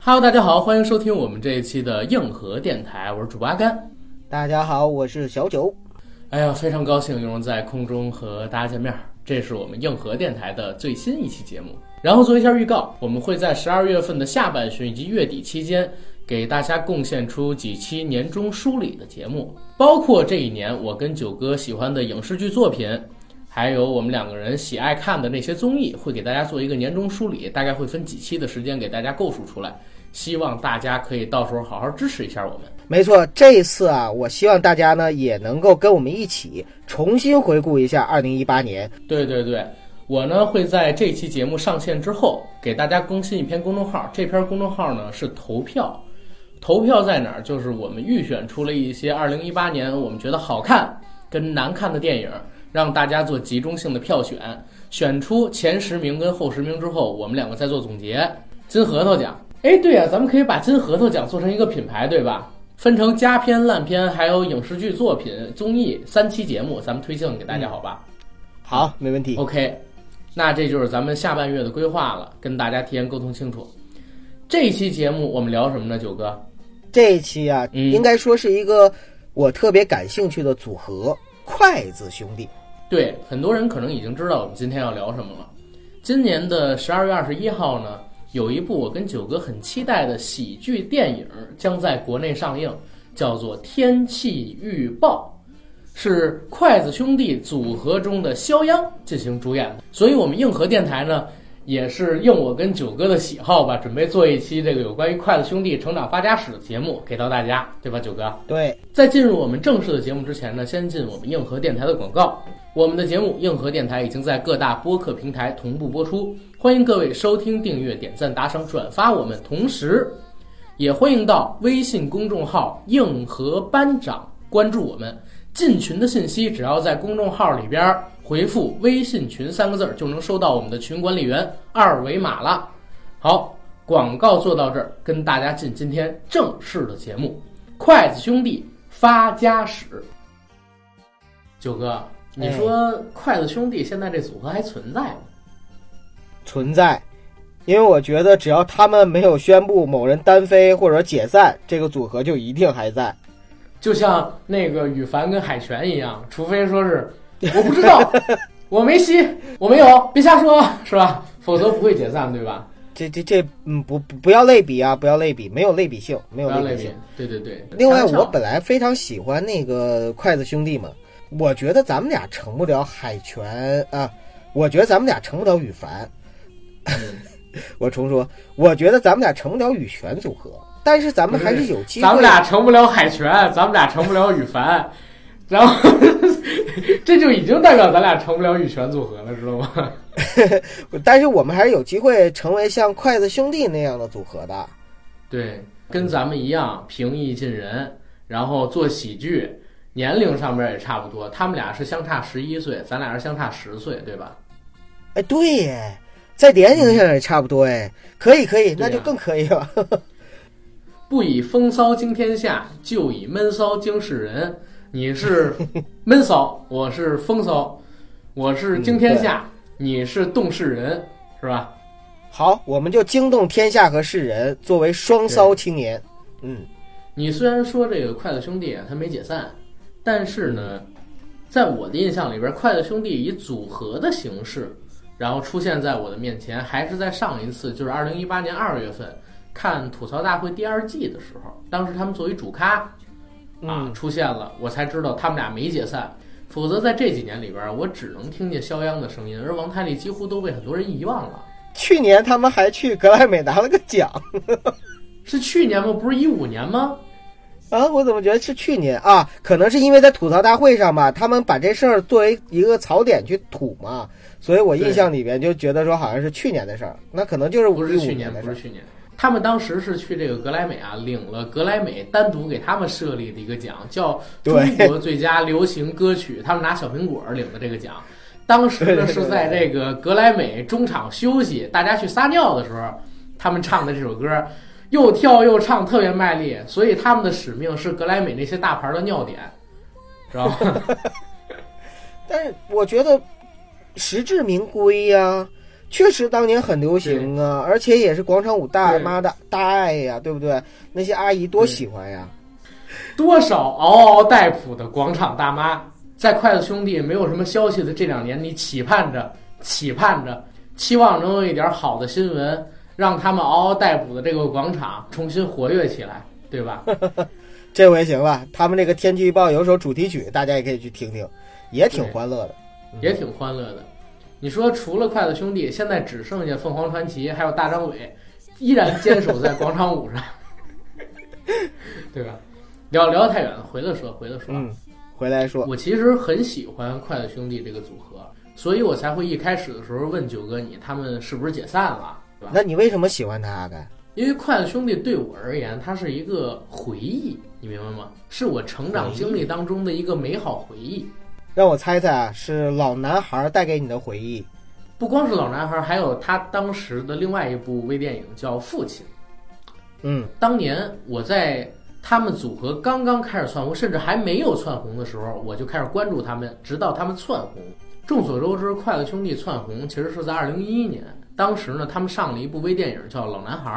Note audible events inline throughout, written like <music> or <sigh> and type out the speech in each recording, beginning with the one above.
Hello，大家好，欢迎收听我们这一期的硬核电台，我是主播阿甘。大家好，我是小九。哎呀，非常高兴又能在空中和大家见面。这是我们硬核电台的最新一期节目。然后做一下预告，我们会在十二月份的下半旬以及月底期间，给大家贡献出几期年终梳理的节目，包括这一年我跟九哥喜欢的影视剧作品，还有我们两个人喜爱看的那些综艺，会给大家做一个年终梳理，大概会分几期的时间给大家构述出来。希望大家可以到时候好好支持一下我们。没错，这一次啊，我希望大家呢也能够跟我们一起重新回顾一下二零一八年。对对对，我呢会在这期节目上线之后给大家更新一篇公众号，这篇公众号呢是投票，投票在哪儿？就是我们预选出了一些二零一八年我们觉得好看跟难看的电影，让大家做集中性的票选，选出前十名跟后十名之后，我们两个再做总结。金核桃奖。哎，对呀，咱们可以把金核桃奖做成一个品牌，对吧？分成佳片、烂片，还有影视剧作品、综艺三期节目，咱们推荐给大家，好吧？好，没问题。OK，那这就是咱们下半月的规划了，跟大家提前沟通清楚。这一期节目我们聊什么呢？九哥，这一期啊，嗯应该说是一个我特别感兴趣的组合——筷子兄弟。对很多人可能已经知道我们今天要聊什么了。今年的十二月二十一号呢，有一部我跟九哥很期待的喜剧电影将在国内上映，叫做《天气预报》，是筷子兄弟组合中的肖央进行主演的。所以，我们硬核电台呢，也是应我跟九哥的喜好吧，准备做一期这个有关于筷子兄弟成长发家史的节目给到大家，对吧，九哥？对，在进入我们正式的节目之前呢，先进我们硬核电台的广告。我们的节目《硬核电台》已经在各大播客平台同步播出，欢迎各位收听、订阅、点赞、打赏、转发我们。同时，也欢迎到微信公众号“硬核班长”关注我们。进群的信息只要在公众号里边回复“微信群”三个字儿，就能收到我们的群管理员二维码了。好，广告做到这儿，跟大家进今天正式的节目。筷子兄弟发家史。九哥，你说筷子兄弟现在这组合还存在吗？存在。因为我觉得，只要他们没有宣布某人单飞或者解散，这个组合就一定还在。就像那个羽凡跟海泉一样，除非说是 <laughs> 我不知道，我没吸，我没有，别瞎说，是吧？否则不会解散，对吧？这这这，嗯，不不不要类比啊，不要类比，没有类比性，没有类比性。，对对对。另外，我本来非常喜欢那个筷子兄弟嘛，我觉得咱们俩成不了海泉啊，我觉得咱们俩成不了羽凡。<laughs> 我重说，我觉得咱们俩成不了羽泉组合，但是咱们还是有机会。咱们俩成不了海泉，咱们俩成不了羽凡，然后 <laughs> 这就已经代表咱俩成不了羽泉组合了，知道吗？<laughs> 但是我们还是有机会成为像筷子兄弟那样的组合的。对，跟咱们一样平易近人，然后做喜剧，年龄上面也差不多。他们俩是相差十一岁，咱俩是相差十岁，对吧？哎，对耶，在年龄上也差不多哎，可以可以，那就更可以了。<laughs> 不以风骚惊天下，就以闷骚惊世人。你是闷骚，我是风骚，我是惊天下，你是动世人，是吧？好，我们就惊动天下和世人，作为双骚青年。嗯，你虽然说这个筷子兄弟啊，他没解散，但是呢，在我的印象里边，筷子兄弟以组合的形式，然后出现在我的面前，还是在上一次，就是二零一八年二月份看吐槽大会第二季的时候，当时他们作为主咖啊嗯出现了，我才知道他们俩没解散。否则在这几年里边，我只能听见肖央的声音，而王太利几乎都被很多人遗忘了。去年他们还去格莱美拿了个奖 <laughs> 是去年吗？不是一五年吗？啊！我怎么觉得是去年啊？可能是因为在吐槽大会上吧，他们把这事儿作为一个槽点去吐嘛，所以我印象里边就觉得说好像是去年的事儿，那可能就是15不是去年，不是。去年。他们当时是去这个格莱美啊，领了格莱美单独给他们设立的一个奖，叫中国最佳流行歌曲。他们拿小苹果领的这个奖。当时呢是在这个格莱美中场休息，大家去撒尿的时候，他们唱的这首歌，又跳又唱，特别卖力。所以他们的使命是格莱美那些大牌的尿点。知道吗？但是我觉得实至名归呀、确实当年很流行啊，而且也是广场舞大妈的大爱呀，对不对？那些阿姨多喜欢呀。多少嗷嗷待哺的广场大妈，在筷子兄弟没有什么消息的这两年，你期盼着、期盼着，期望能有一点好的新闻，让他们嗷嗷待哺的这个广场重新活跃起来，对吧？这回行了，他们这个天气预报有首主题曲，大家也可以去听听，也挺欢乐的。也挺欢乐的。你说除了筷子兄弟，现在只剩下凤凰传奇还有大张伟，依然坚守在广场舞上，对吧？聊聊太远了，回来说，回来说。嗯，回来说，我其实很喜欢筷子兄弟这个组合，所以我才会一开始的时候问九哥你他们是不是解散了，对吧？那你为什么喜欢他阿甘？因为筷子兄弟对我而言，它是一个回忆，你明白吗？是我成长经历当中的一个美好回忆。让我猜猜啊，是老男孩带给你的回忆。不光是老男孩，还有他当时的另外一部微电影叫《父亲》。嗯，当年我在他们组合刚刚开始窜红，甚至还没有窜红的时候，我就开始关注他们，直到他们窜红。众所周知，筷子兄弟窜红其实是在二零一一年，当时呢，他们上了一部微电影叫《老男孩》。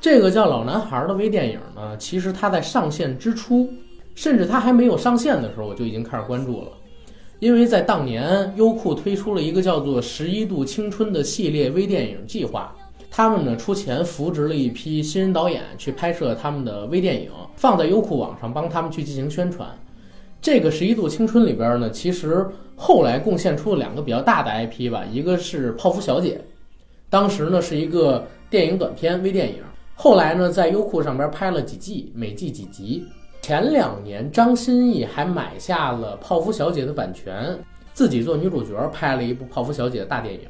这个叫《老男孩》的微电影呢，其实它在上线之初，甚至它还没有上线的时候，我就已经开始关注了。因为在当年，优酷推出了一个叫做“十一度青春”的系列微电影计划，他们呢出钱扶植了一批新人导演去拍摄他们的微电影，放在优酷网上帮他们去进行宣传。这个“十一度青春”里边呢，其实后来贡献出了两个比较大的 IP 吧，一个是《泡芙小姐》，当时呢是一个电影短片微电影，后来呢在优酷上边拍了几季，每季几集。前两年，张歆艺还买下了《泡芙小姐》的版权，自己做女主角，拍了一部《泡芙小姐》的大电影。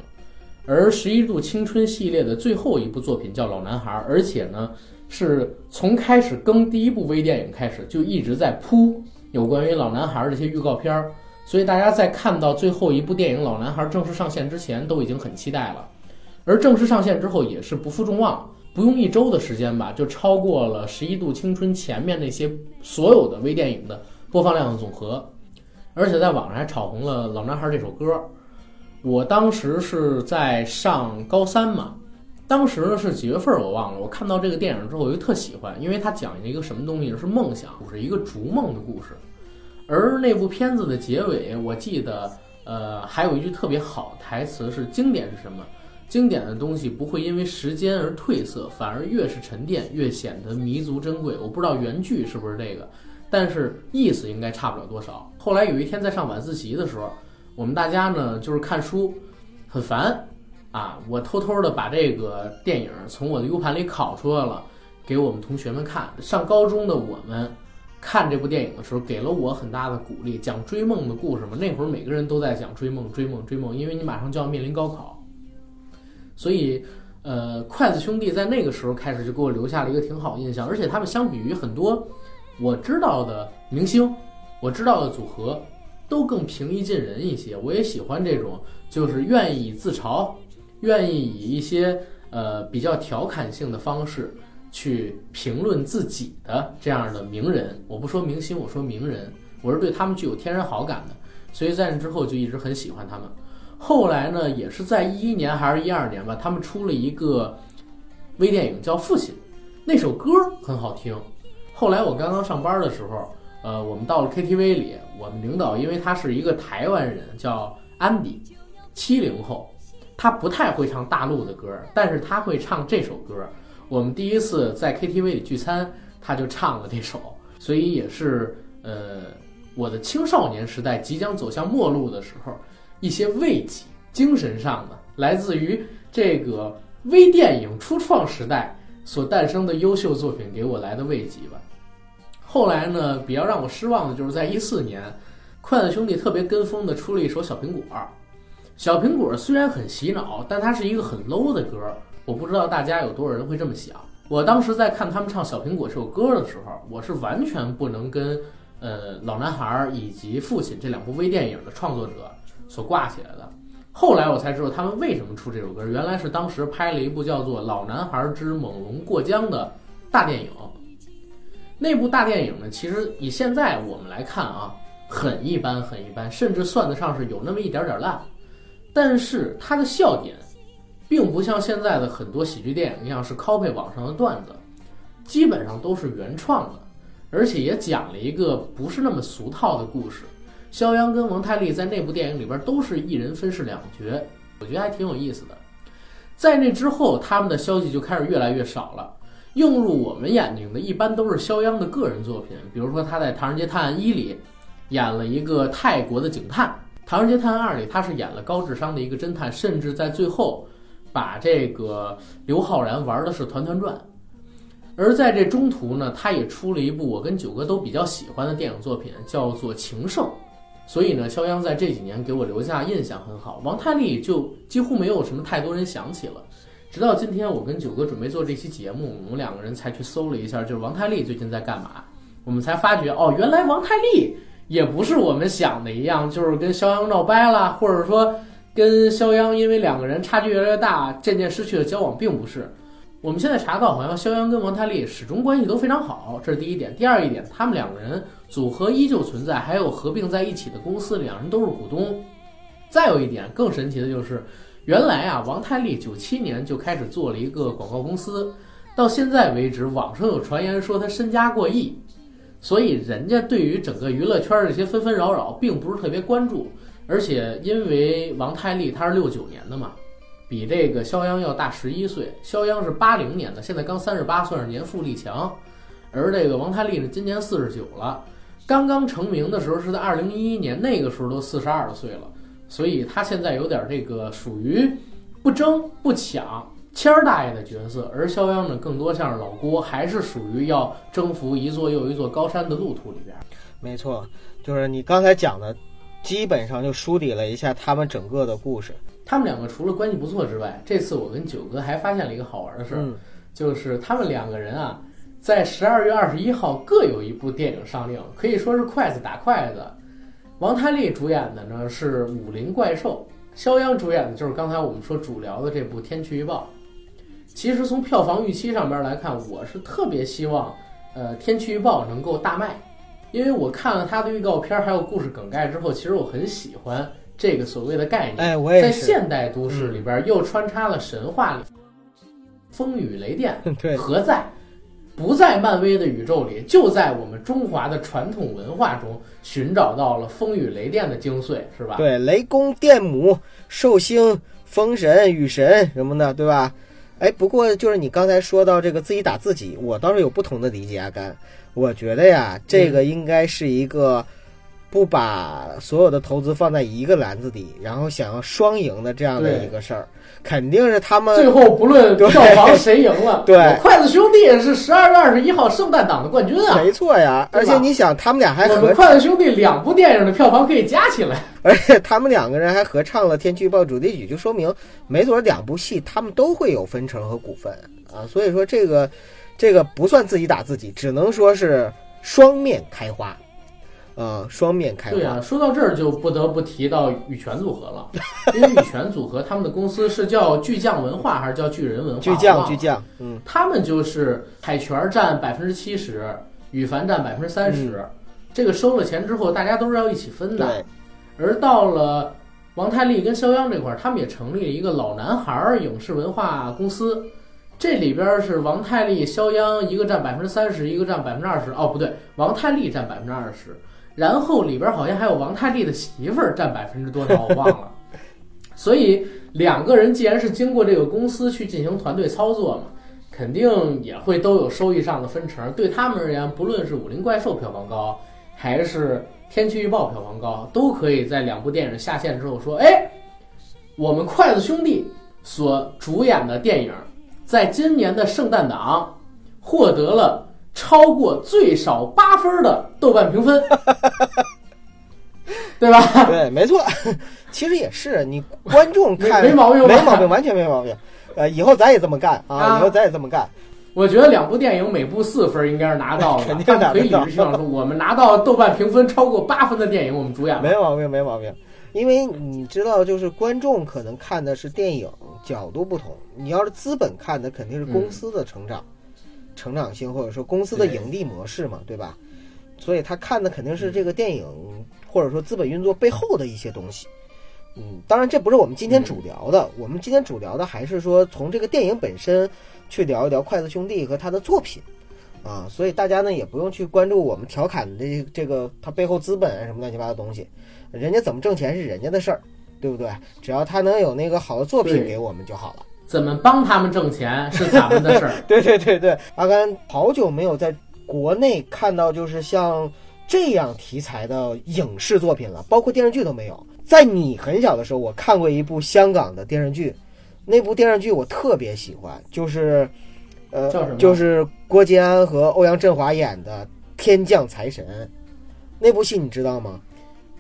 而《十一度青春》系列的最后一部作品叫《老男孩》，而且呢，是从开始更第一部微电影开始，就一直在铺有关于老男孩这些预告片儿。所以大家在看到最后一部电影《老男孩》正式上线之前，都已经很期待了。而正式上线之后，也是不负众望。不用一周的时间吧，就超过了《十一度青春》前面那些所有的微电影的播放量的总和，而且在网上还炒红了《老男孩》这首歌。我当时是在上高三嘛，当时呢是几月份我忘了。我看到这个电影之后，我就特喜欢，因为它讲一个什么东西是梦想，是一个逐梦的故事。而那部片子的结尾，我记得呃还有一句特别好台词是：经典是什么？经典的东西不会因为时间而褪色，反而越是沉淀，越显得弥足珍贵。我不知道原句是不是这个，但是意思应该差不了多少。后来有一天在上晚自习的时候，我们大家呢就是看书，很烦啊，我偷偷的把这个电影从我的 U 盘里拷出来了，给我们同学们看。上高中的我们看这部电影的时候，给了我很大的鼓励。讲追梦的故事嘛，那会儿每个人都在讲追梦、追梦、追梦，因为你马上就要面临高考。所以，呃，筷子兄弟在那个时候开始就给我留下了一个挺好印象，而且他们相比于很多我知道的明星，我知道的组合，都更平易近人一些。我也喜欢这种，就是愿意自嘲，愿意以一些呃比较调侃性的方式去评论自己的这样的名人。我不说明星，我说名人，我是对他们具有天然好感的，所以在那之后就一直很喜欢他们。后来呢，也是在一一年还是一二年吧，他们出了一个微电影叫《父亲》，那首歌很好听。后来我刚刚上班的时候，呃，我们到了 KTV 里，我们领导因为他是一个台湾人，叫安迪，七零后，他不太会唱大陆的歌，但是他会唱这首歌。我们第一次在 KTV 里聚餐，他就唱了这首，所以也是呃我的青少年时代即将走向末路的时候。一些慰藉，精神上的，来自于这个微电影初创时代所诞生的优秀作品给我来的慰藉吧。后来呢，比较让我失望的就是在一四年，筷子兄弟特别跟风的出了一首《小苹果》。小苹果虽然很洗脑，但它是一个很 low 的歌。我不知道大家有多少人会这么想。我当时在看他们唱《小苹果》这首歌的时候，我是完全不能跟呃老男孩以及父亲这两部微电影的创作者。所挂起来的，后来我才知道他们为什么出这首歌，原来是当时拍了一部叫做《老男孩之猛龙过江》的大电影。那部大电影呢，其实以现在我们来看啊，很一般，很一般，甚至算得上是有那么一点点烂。但是它的笑点，并不像现在的很多喜剧电影一样是 copy 网上的段子，基本上都是原创的，而且也讲了一个不是那么俗套的故事。肖央跟王太利在那部电影里边都是一人分饰两角，我觉得还挺有意思的。在那之后，他们的消息就开始越来越少了。映入我们眼睛的，一般都是肖央的个人作品，比如说他在《唐人街探案一》里演了一个泰国的警探，《唐人街探案二》里他是演了高智商的一个侦探，甚至在最后把这个刘昊然玩的是团团转。而在这中途呢，他也出了一部我跟九哥都比较喜欢的电影作品，叫做《情圣》。所以呢，肖央在这几年给我留下印象很好，王太利就几乎没有什么太多人想起了。直到今天，我跟九哥准备做这期节目，我们两个人才去搜了一下，就是王太利最近在干嘛，我们才发觉哦，原来王太利也不是我们想的一样，就是跟肖央闹掰了，或者说跟肖央因为两个人差距越来越大，渐渐失去了交往，并不是。我们现在查到，好像肖央跟王太利始终关系都非常好，这是第一点。第二一点，他们两个人组合依旧存在，还有合并在一起的公司，两人都是股东。再有一点更神奇的就是，原来啊，王太利九七年就开始做了一个广告公司，到现在为止，网上有传言说他身家过亿，所以人家对于整个娱乐圈这些纷纷扰扰并不是特别关注。而且因为王太利他是六九年的嘛。比这个肖央要大十一岁，肖央是八零年的，现在刚三十八，算是年富力强。而这个王太利呢，今年四十九了，刚刚成名的时候是在二零一一年，那个时候都四十二岁了，所以他现在有点这个属于不争不抢谦儿大爷的角色，而肖央呢，更多像是老郭，还是属于要征服一座又一座高山的路途里边。没错，就是你刚才讲的，基本上就梳理了一下他们整个的故事。他们两个除了关系不错之外，这次我跟九哥还发现了一个好玩的事儿，就是他们两个人啊，在十二月二十一号各有一部电影上映，可以说是筷子打筷子。王太利主演的呢是《武林怪兽》，肖央主演的就是刚才我们说主聊的这部《天气预报》。其实从票房预期上边来看，我是特别希望，呃，《天气预报》能够大卖，因为我看了他的预告片还有故事梗概之后，其实我很喜欢。这个所谓的概念，哎，我也在现代都市里边又穿插了神话里，风雨雷电，<laughs> 对，何在？不在漫威的宇宙里，就在我们中华的传统文化中寻找到了风雨雷电的精髓，是吧？对，雷公电母、寿星、风神、雨神什么的，对吧？哎，不过就是你刚才说到这个自己打自己，我倒是有不同的理解，阿甘，我觉得呀，这个应该是一个。不把所有的投资放在一个篮子里，然后想要双赢的这样的一个事儿，肯定是他们最后不论票房谁赢了，<laughs> 对，筷子兄弟是十二月二十一号圣诞档的冠军啊，没错呀。而且你想，他们俩还合筷子兄弟两部电影的票房可以加起来，<laughs> 而且他们两个人还合唱了《天气预报》主题曲，就说明没准两部戏他们都会有分成和股份啊。所以说这个这个不算自己打自己，只能说是双面开花。呃，双面开花。对啊，说到这儿就不得不提到羽泉组合了，因为羽泉组合他们的公司是叫巨匠文化还是叫巨人文化？巨匠，巨匠，嗯，他们就是海泉占百分之七十，羽凡占百分之三十，这个收了钱之后，大家都是要一起分的。而到了王太利跟肖央这块儿，他们也成立了一个老男孩影视文化公司，这里边是王太利、肖央一个占百分之三十，一个占百分之二十。哦，不对，王太利占百分之二十。然后里边好像还有王太利的媳妇儿占百分之多少，我忘了。<laughs> 所以两个人既然是经过这个公司去进行团队操作嘛，肯定也会都有收益上的分成。对他们而言，不论是《武林怪兽》票房高，还是《天气预报》票房高，都可以在两部电影下线之后说：“哎，我们筷子兄弟所主演的电影，在今年的圣诞档获得了。”超过最少八分的豆瓣评分，<laughs> 对吧？对，没错。<laughs> 其实也是，你观众看没毛病，没毛病，完全没毛病。呃，以后咱也这么干啊！以后咱也这么干。我觉得两部电影每部四分应该是拿到了，<laughs> 肯定可以理直气壮说，我们拿到豆瓣评分超过八分的电影，我们主演没毛病，没毛病。因为你知道，就是观众可能看的是电影角度不同，你要是资本看的肯定是公司的成长。成长性或者说公司的盈利模式嘛，对吧？所以他看的肯定是这个电影或者说资本运作背后的一些东西。嗯，当然这不是我们今天主聊的，我们今天主聊的还是说从这个电影本身去聊一聊筷子兄弟和他的作品。啊，所以大家呢也不用去关注我们调侃的这这个他背后资本什么乱七八糟东西，人家怎么挣钱是人家的事儿，对不对？只要他能有那个好的作品给我们就好了。怎么帮他们挣钱是咱们的事儿。<laughs> 对对对对，阿甘好久没有在国内看到就是像这样题材的影视作品了，包括电视剧都没有。在你很小的时候，我看过一部香港的电视剧，那部电视剧我特别喜欢，就是，呃叫什么，就是郭晋安和欧阳震华演的《天降财神》，那部戏你知道吗？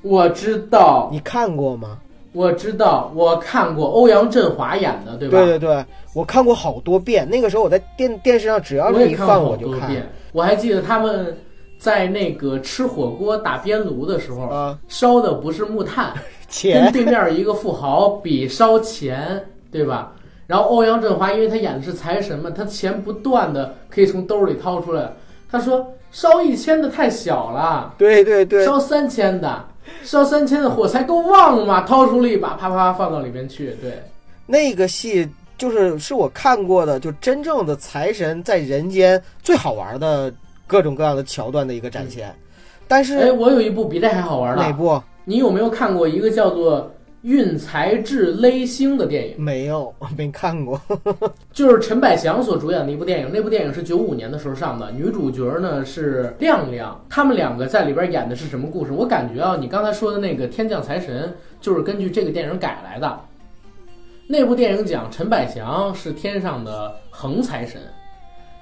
我知道，你看过吗？我知道，我看过欧阳震华演的，对吧？对对对，我看过好多遍。那个时候我在电电视上只要我是一放我就看多遍。我还记得他们在那个吃火锅打边炉的时候，啊，烧的不是木炭，<laughs> 跟对面一个富豪比烧钱，对吧？然后欧阳震华因为他演的是财神嘛，他钱不断的可以从兜里掏出来。他说烧一千的太小了，对对对，烧三千的，<laughs> 烧三千的火柴够旺吗？掏出了一把，啪啪啪放到里面去。对，那个戏就是是我看过的，就真正的财神在人间最好玩的各种各样的桥段的一个展现。但哎，是我有一部比这还好玩的，哪部你有没有看过一个叫做《运财至勒星》的电影？没有？没看过。<laughs> 就是陈百祥所主演的一部电影，那部电影是九五年的时候上的，女主角呢是亮亮，他们两个在里边演的是什么故事？我感觉啊，你刚才说的那个《天降财神》就是根据这个电影改来的。那部电影讲陈百祥是天上的横财神，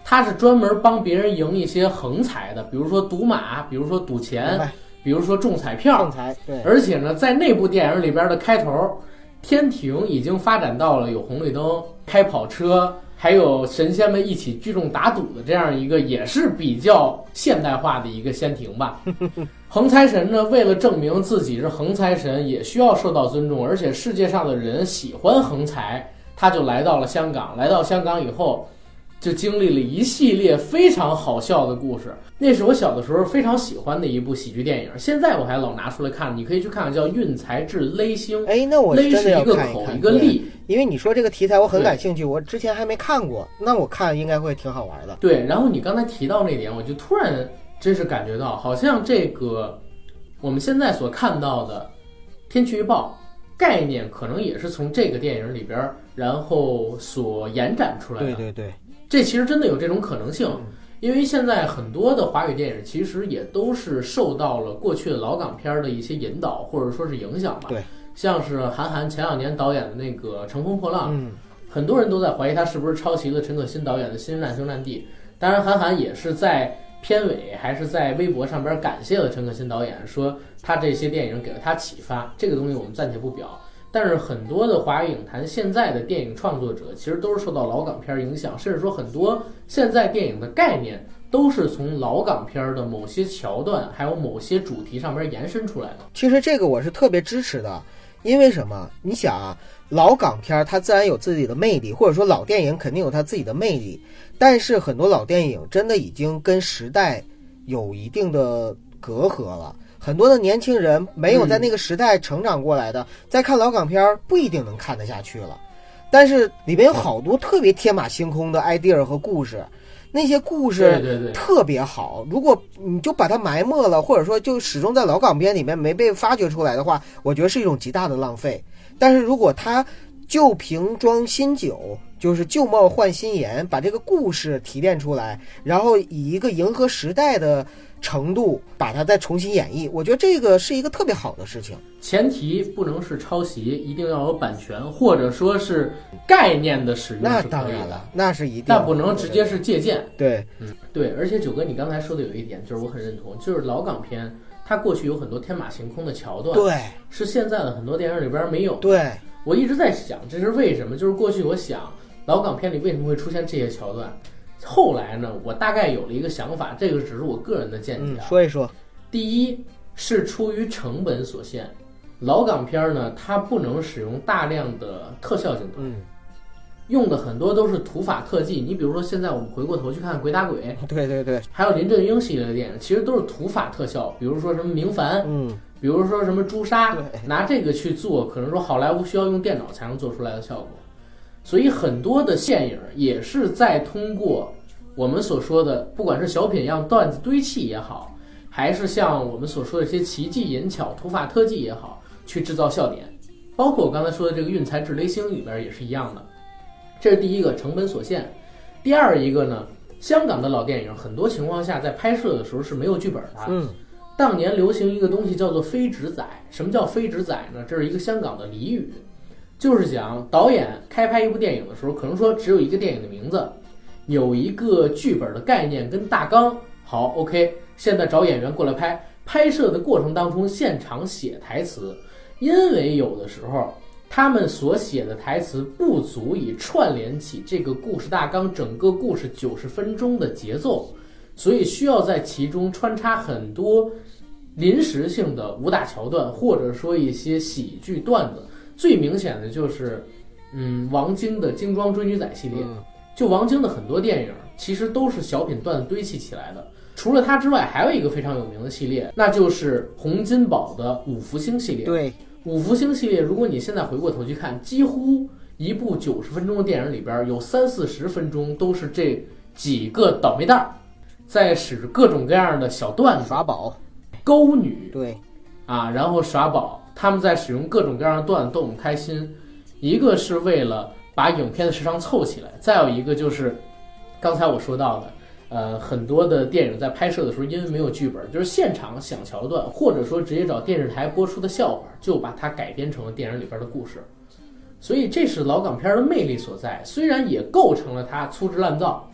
他是专门帮别人赢一些横财的，比如说赌马，比如说赌钱，比如说中彩票对，而且呢，在那部电影里边的开头，天庭已经发展到了有红绿灯、开跑车，还有神仙们一起聚众打赌的这样一个，也是比较现代化的一个仙庭吧。<laughs> 横财神呢，为了证明自己是横财神，也需要受到尊重，而且世界上的人喜欢横财，他就来到了香港。来到香港以后，就经历了一系列非常好笑的故事。那是我小的时候非常喜欢的一部喜剧电影，现在我还老拿出来看。你可以去看看，叫《运财至勒星》，哎，那我勒是一个口一个利，因为你说这个题材我很感兴趣，我之前还没看过，那我看应该会挺好玩的。对。然后你刚才提到那点，我就突然真是感觉到，好像这个我们现在所看到的天气预报概念，可能也是从这个电影里边儿，然后所延展出来的。对对对，这其实真的有这种可能性，因为现在很多的华语电影其实也都是受到了过去的老港片儿的一些引导或者说是影响吧。对，像是韩寒前两年导演的那个《乘风破浪》，嗯，很多人都在怀疑他是不是抄袭了陈可辛导演的《新战兄战弟》。当然，韩寒也是在片尾还是在微博上边感谢了陈可辛导演，说他这些电影给了他启发。这个东西我们暂且不表。但是很多的华语影坛现在的电影创作者，其实都是受到老港片影响，甚至说很多现在电影的概念都是从老港片的某些桥段，还有某些主题上边延伸出来的。其实这个我是特别支持的，因为什么？你想啊，老港片它自然有自己的魅力，或者说老电影肯定有它自己的魅力，但是很多老电影真的已经跟时代有一定的隔阂了。很多的年轻人没有在那个时代成长过来的，在看老港片儿不一定能看得下去了。但是里边有好多特别天马行空的 idea 和故事，那些故事对对对，特别好。如果你就把它埋没了，或者说就始终在老港片里面没被发掘出来的话，我觉得是一种极大的浪费。但是如果它旧瓶装新酒，就是旧貌换新颜，把这个故事提炼出来，然后以一个迎合时代的程度把它再重新演绎，我觉得这个是一个特别好的事情。前提不能是抄袭，一定要有版权，或者说是概念的使用那是可以的当然了，，那是一定的，但不能直接是借鉴。对嗯对，而且九哥，你刚才说的有一点，就是我很认同，就是老港片，它过去有很多天马行空的桥段，对是现在的很多电影里边没有。对，我一直在想，这是为什么？就是过去我想老港片里为什么会出现这些桥段，后来呢，我大概有了一个想法，这个只是我个人的见解。说一说，第一是出于成本所限，老港片儿呢，它不能使用大量的特效镜头，嗯，用的很多都是土法特技。你比如说，现在我们回过头去看《鬼打鬼》，<laughs> 对对对，还有林正英系列的电影，其实都是土法特效，比如说什么明矾嗯，比如说什么朱砂，拿这个去做，可能说好莱坞需要用电脑才能做出来的效果。所以很多的电影也是在通过我们所说的，不管是小品样段子堆砌也好，还是像我们所说的一些奇技淫巧、突发特技也好，去制造笑点。包括我刚才说的这个《运财智雷星》里边也是一样的。这是第一个成本所限。第二一个呢，香港的老电影很多情况下在拍摄的时候是没有剧本的。嗯，当年流行一个东西叫做非直载。什么叫非直载呢？这是一个香港的俚语，就是讲导演开拍一部电影的时候，可能说只有一个电影的名字，有一个剧本的概念跟大纲。好，OK，现在找演员过来拍，拍摄的过程当中现场写台词，因为有的时候他们所写的台词不足以串联起这个故事大纲，整个故事九十分钟的节奏，所以需要在其中穿插很多临时性的武打桥段，或者说一些喜剧段子。最明显的就是，嗯，王晶的《精装追女仔》系列，嗯就王晶的很多电影其实都是小品段子堆砌起来的。除了他之外，还有一个非常有名的系列，那就是洪金宝的五福星系列。对，五福星系列，如果你现在回过头去看，几乎一部九十分钟的电影里边，有三四十分钟都是这几个倒霉蛋儿在使各种各样的小段子耍宝，勾女对，啊，然后耍宝，他们在使用各种各样的段逗我们开心。一个是为了把影片的时长凑起来，再有一个就是刚才我说到的，呃，很多的电影在拍摄的时候，因为没有剧本，就是现场想桥段，或者说直接找电视台播出的笑话，就把它改编成了电影里边的故事。所以这是老港片的魅力所在，虽然也构成了它粗制滥造，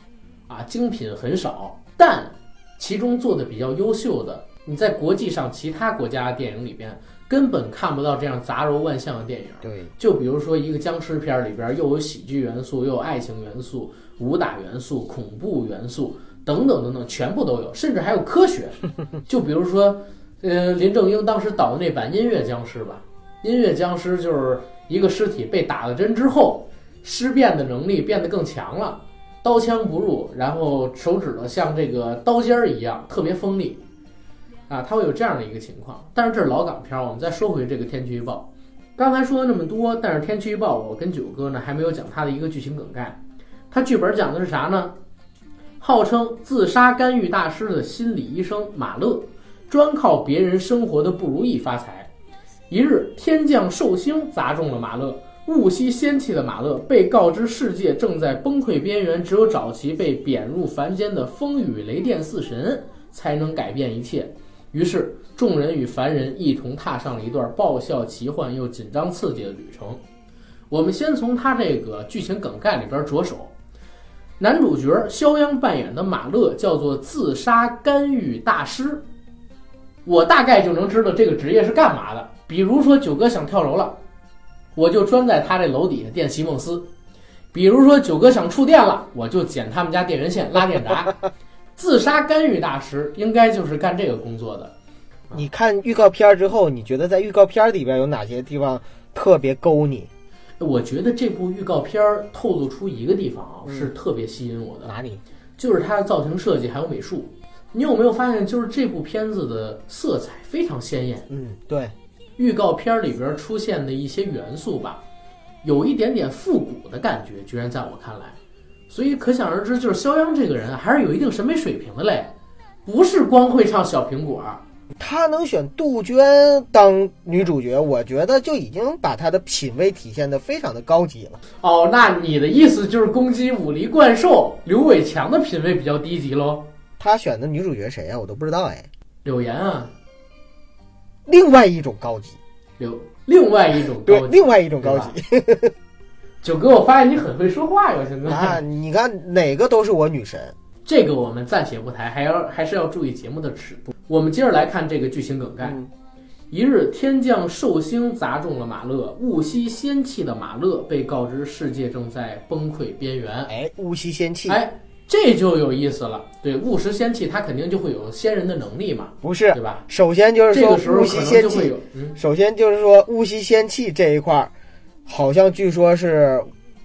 啊，精品很少，但其中做的比较优秀的，你在国际上其他国家电影里边根本看不到这样杂糅万象的电影。对，就比如说一个僵尸片儿里边儿又有喜剧元素，又有爱情元素、武打元素、恐怖元素等等等等，全部都有，甚至还有科学。<laughs> 就比如说，呃，林正英当时导的那版《音乐僵尸》吧，《音乐僵尸》就是一个尸体被打了针之后，尸变的能力变得更强了，刀枪不入，然后手指头像这个刀尖儿一样，特别锋利。啊，它会有这样的一个情况，但是这是老港片儿。我们再说回这个天气预报，刚才说了那么多，但是天气预报我跟九哥呢还没有讲它的一个剧情梗概。它剧本讲的是啥呢？号称自杀干预大师的心理医生马乐，专靠别人生活的不如意发财。一日，天降寿星砸中了马乐，物吸仙气的马乐被告知世界正在崩溃边缘，只有找其被贬入凡间的风雨雷电四神才能改变一切。于是，众人与凡人一同踏上了一段爆笑、奇幻又紧张刺激的旅程。我们先从他这个剧情梗概里边着手。男主角肖央扮演的马乐叫做自杀干预大师，我大概就能知道这个职业是干嘛的。比如说九哥想跳楼了，我就钻在他这楼底下电席梦思；比如说九哥想触电了，我就剪他们家电源线拉电闸。自杀干预大师应该就是干这个工作的。你看预告片儿之后，你觉得在预告片儿里边有哪些地方特别勾你？我觉得这部预告片儿透露出一个地方啊，嗯是特别吸引我的，哪里？就是它的造型设计还有美术。你有没有发现，就是这部片子的色彩非常鲜艳？嗯，对，预告片儿里边出现的一些元素吧，有一点点复古的感觉，居然在我看来，所以可想而知，就是肖央这个人啊还是有一定审美水平的嘞，不是光会唱小苹果。他能选杜鹃当女主角，我觉得就已经把她的品味体现的非常的高级了。哦，那你的意思就是攻击武力怪兽刘伟强的品味比较低级喽？他选的女主角谁呀、我都不知道哎。柳岩啊，另外一种高级，柳另外一种对高，级。另外一种高级九哥，我发现你很会说话哟，现在。啊！你看哪个都是我女神。这个我们暂且不谈，还要还是要注意节目的尺度。我们接着来看这个剧情梗概。嗯一日，天降寿星砸中了马勒，误吸仙气的马勒被告知世界正在崩溃边缘。哎，误吸仙气，哎，这就有意思了。对，误食仙气，它肯定就会有仙人的能力嘛，不是。对吧？首先就是说这个时候可吸仙气，能就会有，嗯，首先就是说误吸仙气这一块儿，好像据说是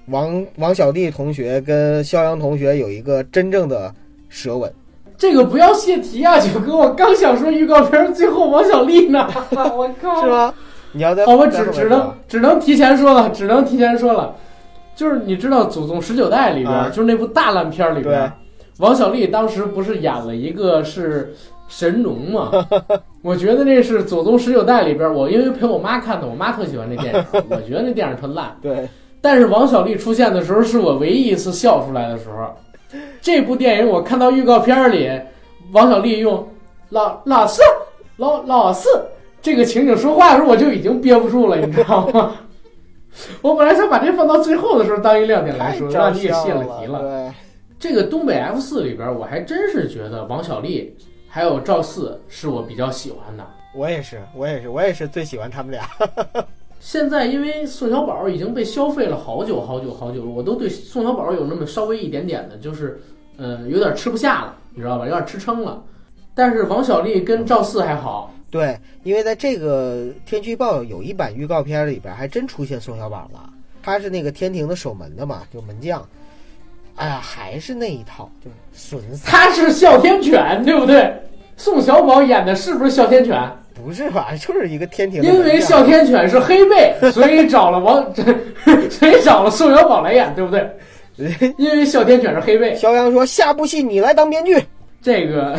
王王小弟同学跟肖阳同学有一个真正的舌吻。这个不要泄题啊，九哥！我刚想说预告片最后王小利呢，<laughs> 我靠！是吗？你要在好，我只只能只能提前说了，只能提前说了，就是你知道《祖宗十九代》里边，啊就是那部大烂片里边对，王小利当时不是演了一个是神农嘛？<laughs> 我觉得那是《祖宗十九代》里边，我因为陪我妈看的，我妈特喜欢那电影，<laughs> 我觉得那电影特烂。对，但是王小利出现的时候，是我唯一一次笑出来的时候。这部电影我看到预告片里，王小利用老老四老老四这个情景说话的时候，我就已经憋不住了，你知道吗？<laughs> 我本来想把这放到最后的时候当一亮点来说，让你给泄了题了。对，这个东北 F 四里边，我还真是觉得王小利还有赵四是我比较喜欢的。我也是，我也是，我也是最喜欢他们俩。<laughs> 现在因为宋小宝已经被消费了好久好久好久了，我都对宋小宝有那么稍微一点点的，就是呃有点吃不下了，你知道吧？有点吃撑了。但是王小利跟赵四还好，对，因为在这个天气预报有一版预告片里边，还真出现宋小宝了。他是那个天庭的守门的嘛，就门将。哎呀，还是那一套，就是损 <laughs> 死。他是哮天犬，对不对？宋小宝演的是不是哮天犬？不是吧？就是一个天庭因为哮天犬是黑背，<laughs> 所以找了王，<laughs> 所以找了宋小宝来演，对不对？因为哮天犬是黑背，肖央说：“下部戏你来当编剧。这个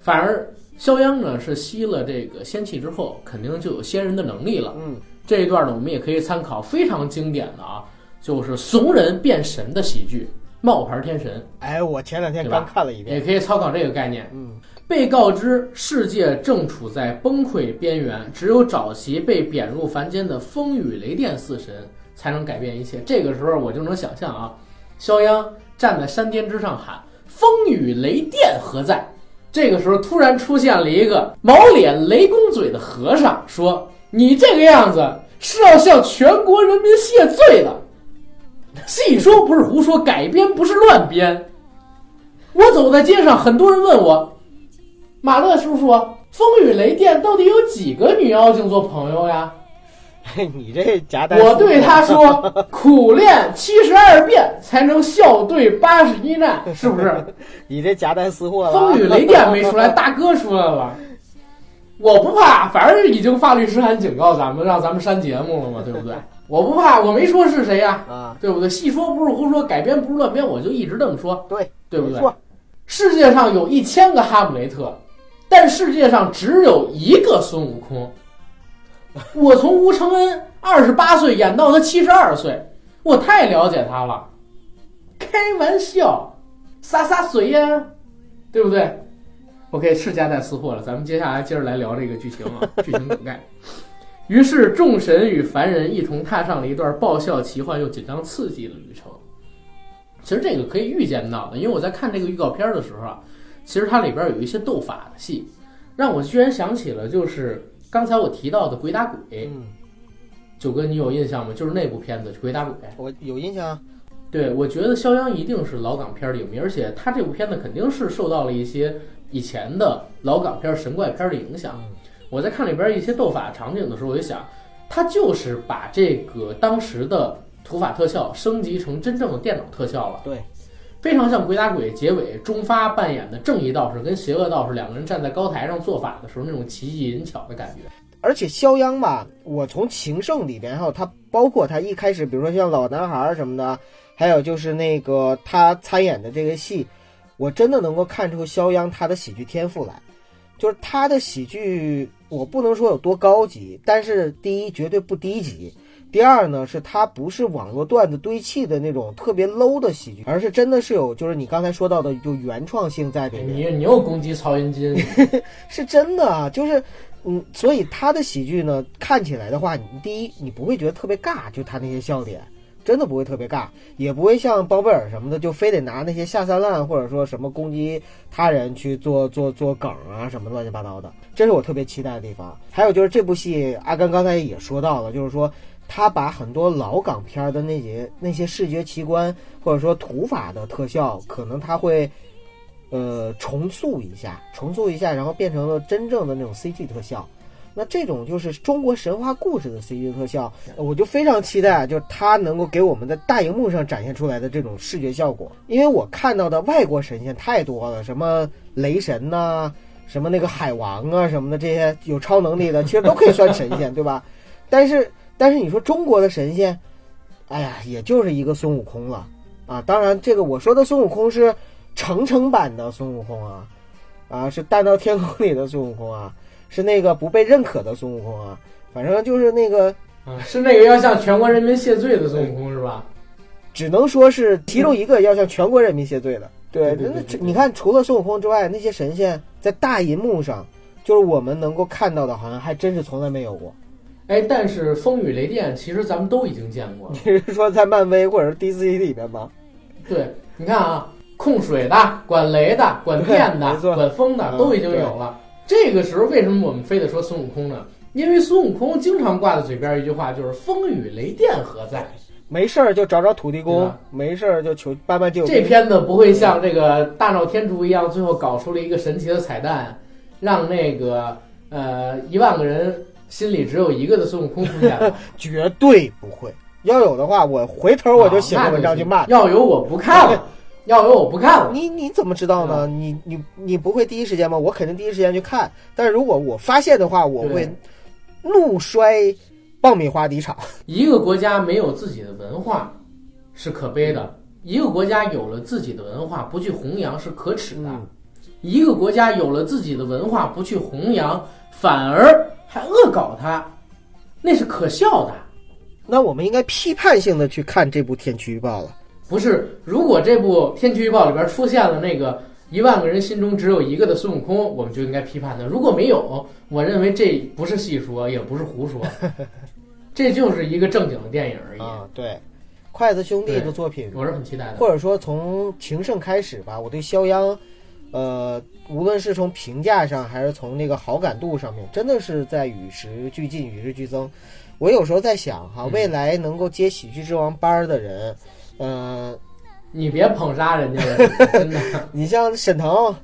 反而肖央呢是吸了这个仙气之后，肯定就有仙人的能力”了。嗯，这一段呢，我们也可以参考非常经典的啊，就是怂人变神的喜剧《冒牌天神哎，我前两天刚看了一遍》，也。可以参考这个概念。嗯，被告知世界正处在崩溃边缘，只有找齐被贬入凡间的风雨雷电四神，才能改变一切。这个时候我就能想象啊，肖央站在山巅之上喊：“风雨雷电何在？”这个时候突然出现了一个毛脸雷公嘴的和尚，说：“你这个样子是要向全国人民谢罪的。<laughs> 细说不是胡说，改编不是乱编。我走在街上，很多人问我，马乐叔叔，风雨雷电到底有几个女妖精做朋友呀？<laughs> 你这夹带。我对他说，苦练七十二变才能笑对八十一难，是不是？<laughs> 你这夹带私货了。风雨雷电没出来，大哥出来了。我不怕，反正已经发律师函警告咱们，让咱们删节目了嘛，对不对？我不怕，我没说是谁呀、啊，对不对？戏说不是胡说，改编不是乱编，我就一直这么说，对，对不对？世界上有一千个哈姆雷特，但世界上只有一个孙悟空。<laughs> 我从吴承恩二十八岁演到他七十二岁，我太了解他了。开玩笑，洒洒水呀，对不对？OK，是夹带私货了，咱们接下来接着来聊这个剧情啊，剧情梗概。<laughs> 于是众神与凡人一同踏上了一段爆笑、奇幻又紧张刺激的旅程。其实这个可以预见到的，因为我在看这个预告片的时候啊，其实它里边有一些斗法的戏，让我居然想起了就是刚才我提到的《鬼打鬼》。嗯，九哥，你有印象吗？就是那部片子《鬼打鬼》。我有印象啊。对，我觉得肖央一定是老港片儿影迷，而且他这部片子肯定是受到了一些以前的老港片儿、神怪片儿的影响。我在看里边一些斗法场景的时候，我就想，他就是把这个当时的土法特效升级成真正的电脑特效了。对，非常像《鬼打鬼》结尾中发扮演的正义道士跟邪恶道士两个人站在高台上做法的时候那种奇技淫巧的感觉。而且肖央吧，我从情圣里边，还有他，包括他一开始，比如说像老男孩什么的，还有就是那个他参演的这个戏，我真的能够看出肖央他的喜剧天赋来。就是他的喜剧，我不能说有多高级，但是第一绝对不低级。第二呢，是他不是网络段子堆砌的那种特别 low 的喜剧，而是真的是有，就是你刚才说到的，就原创性在里面。你你又攻击曹云金，<laughs> 是真的啊，就是，嗯，所以他的喜剧呢，看起来的话，你第一你不会觉得特别尬，就他那些笑点，真的不会特别尬，也不会像包贝尔什么的，就非得拿那些下三滥或者说什么攻击他人去做做做梗啊什么乱七八糟的，这是我特别期待的地方。还有就是这部戏，阿甘刚才也说到了，就是说。他把很多老港片的那些那些视觉奇观，或者说土法的特效，可能他会呃重塑一下，重塑一下，然后变成了真正的那种 CG 特效。那这种就是中国神话故事的 CG 特效，我就非常期待，就是它能够给我们在大荧幕上展现出来的这种视觉效果。因为我看到的外国神仙太多了，什么雷神呐、什么那个海王啊什么的，这些有超能力的，其实都可以算神仙，<laughs> 对吧？但是但是你说中国的神仙，哎呀，也就是一个孙悟空了啊。当然，这个我说的孙悟空是成成版的孙悟空啊，啊，是大闹天宫里的孙悟空啊。是那个不被认可的孙悟空啊，反正就是那个啊，是那个要向全国人民谢罪的孙悟空是吧？只能说是其中一个要向全国人民谢罪的。对，对对对你看，除了孙悟空之外，那些神仙在大银幕上，就是我们能够看到的，好像还真是从来没有过。哎，但是风雨雷电其实咱们都已经见过了。你 <laughs> 是说在漫威或者是 DC 里边吗？对，你看啊，控水的、管雷的、管电的 <laughs> 管风的嗯都已经有了。这个时候为什么我们非得说孙悟空呢？因为孙悟空经常挂在嘴边一句话就是“风雨雷电何在没事儿就找找土地公，没事儿就求拜拜”。救这片子不会像这个大闹天竺一样，最后搞出了一个神奇的彩蛋，让那个呃一万个人心里只有一个的孙悟空出现了。<laughs> 绝对不会。要有的话，我回头我就写个文章去骂他。要有我不看了，要有我不看了。你你怎么知道呢？你你你不会第一时间吗？我肯定第一时间去看。但是如果我发现的话，我会怒摔爆米花底场。<laughs> 一个国家没有自己的文化是可悲的，一个国家有了自己的文化不去弘扬是可耻的。嗯一个国家有了自己的文化不去弘扬，反而还恶搞它，那是可笑的。那我们应该批判性的去看这部《天气预报》了。不是，如果这部天气预报里边出现了那个一万个人心中只有一个的孙悟空，我们就应该批判他。如果没有，我认为这不是戏说，也不是胡说，<laughs> 这就是一个正经的电影而已。啊，对，筷子兄弟的作品，我是很期待的。或者说从情圣开始吧，我对肖央，呃，无论是从评价上还是从那个好感度上面，真的是在与时俱进、与日俱增。我有时候在想哈，嗯未来能够接喜剧之王班儿的人，呃，你别捧杀人家了，<laughs> 真的。<laughs> 你像沈腾、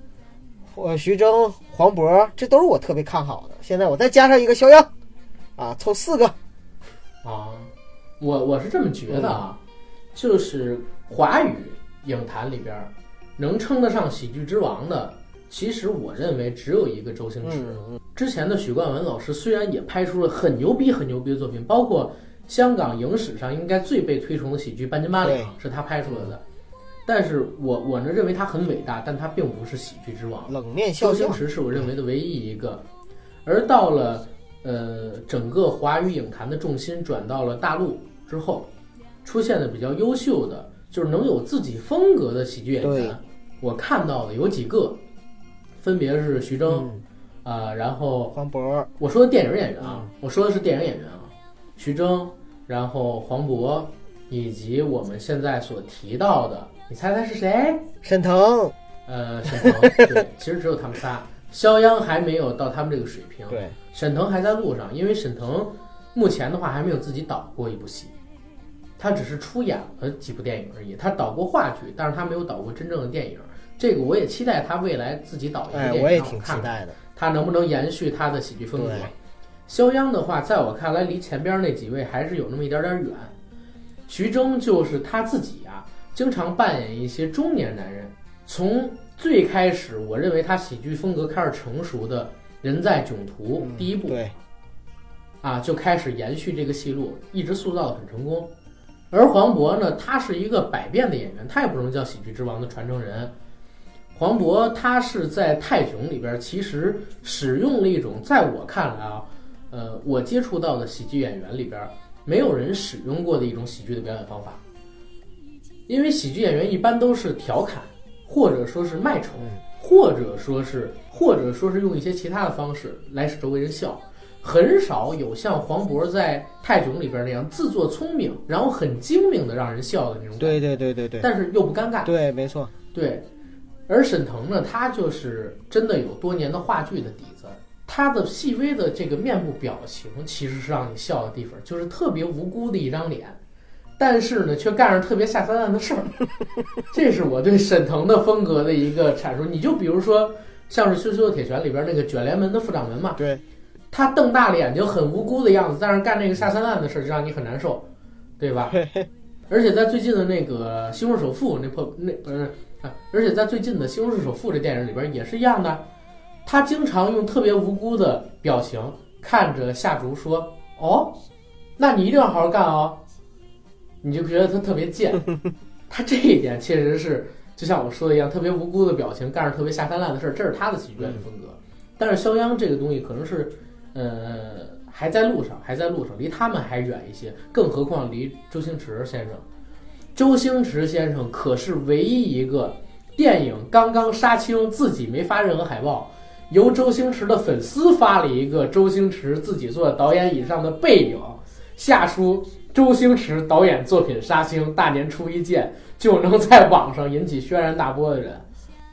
呃徐峥、黄渤，这都是我特别看好的。现在我再加上一个肖央，啊，凑四个，啊，我我是这么觉得啊，就是华语影坛里边能称得上喜剧之王的，其实我认为只有一个周星驰。嗯之前的许冠文老师虽然也拍出了很牛逼、很牛逼的作品，包括香港影史上应该最被推崇的喜剧《半斤八两》是他拍出来的，但是我我呢认为他很伟大，但他并不是喜剧之王。冷面笑匠，周星驰是我认为的唯一一个，而到了呃整个华语影坛的重心转到了大陆之后，出现的比较优秀的，就是能有自己风格的喜剧演员，我看到的有几个，分别是徐峥嗯，啊、然后黄渤，我说的电影演员啊，我说的是电影演员啊，徐峥，然后黄渤，以及我们现在所提到的，你猜猜是谁？沈腾，呃，沈腾，对，其实只有他们仨，肖央还没有到他们这个水平，对，沈腾还在路上，因为沈腾目前的话还没有自己导过一部戏，他只是出演了几部电影而已，他导过话剧，但是他没有导过真正的电影。这个我也期待他未来自己导一个哎，电影，我也挺期待的。他能不能延续他的喜剧风格对。肖央的话，在我看来，离前边那几位还是有那么一点点远。徐峥就是他自己啊，经常扮演一些中年男人。从最开始，我认为他喜剧风格开始成熟的《人在囧途》嗯第一部对，啊，就开始延续这个戏路，一直塑造的很成功。而黄渤呢，他是一个百变的演员，他也不能叫喜剧之王的传承人。黄渤他是在泰囧里边，其实使用了一种在我看来啊，呃，我接触到的喜剧演员里边，没有人使用过的一种喜剧的表演方法。因为喜剧演员一般都是调侃，或者说是卖丑，或者说是或者说是用一些其他的方式来使周围人笑，很少有像黄渤在泰囧里边那样自作聪明，然后很精明的让人笑的那种，对对对对对但是又不尴尬。对，没错，对，而沈腾呢，他就是真的有多年的话剧的底子，他的细微的这个面部表情其实是让你笑的地方，就是特别无辜的一张脸，但是呢，却干着特别下三滥的事儿。<laughs> 这是我对沈腾的风格的一个阐述。你就比如说，像是《羞羞的铁拳》里边那个卷帘门的副掌门嘛，对，他瞪大了眼睛，很无辜的样子，但是干那个下三滥的事儿就让你很难受，对吧？<laughs> 而且在最近的那个《西红柿首富》那破那不是啊，而且在最近的《西红柿首富》这电影里边也是一样的，他经常用特别无辜的表情看着夏竹说：“哦，那你一定要好好干哦。”你就觉得他特别贱，<laughs> 他这一点确实是就像我说的一样，特别无辜的表情，干着特别下三滥的事儿，这是他的喜剧演风格。但是肖央这个东西可能是，呃，还在路上，还在路上，离他们还远一些。更何况离周星驰先生，周星驰先生可是唯一一个电影刚刚杀青，自己没发任何海报，由周星驰的粉丝发了一个周星驰自己做导演椅上的背影，下书。周星驰导演作品杀青，大年初一见，就能在网上引起轩然大波的人，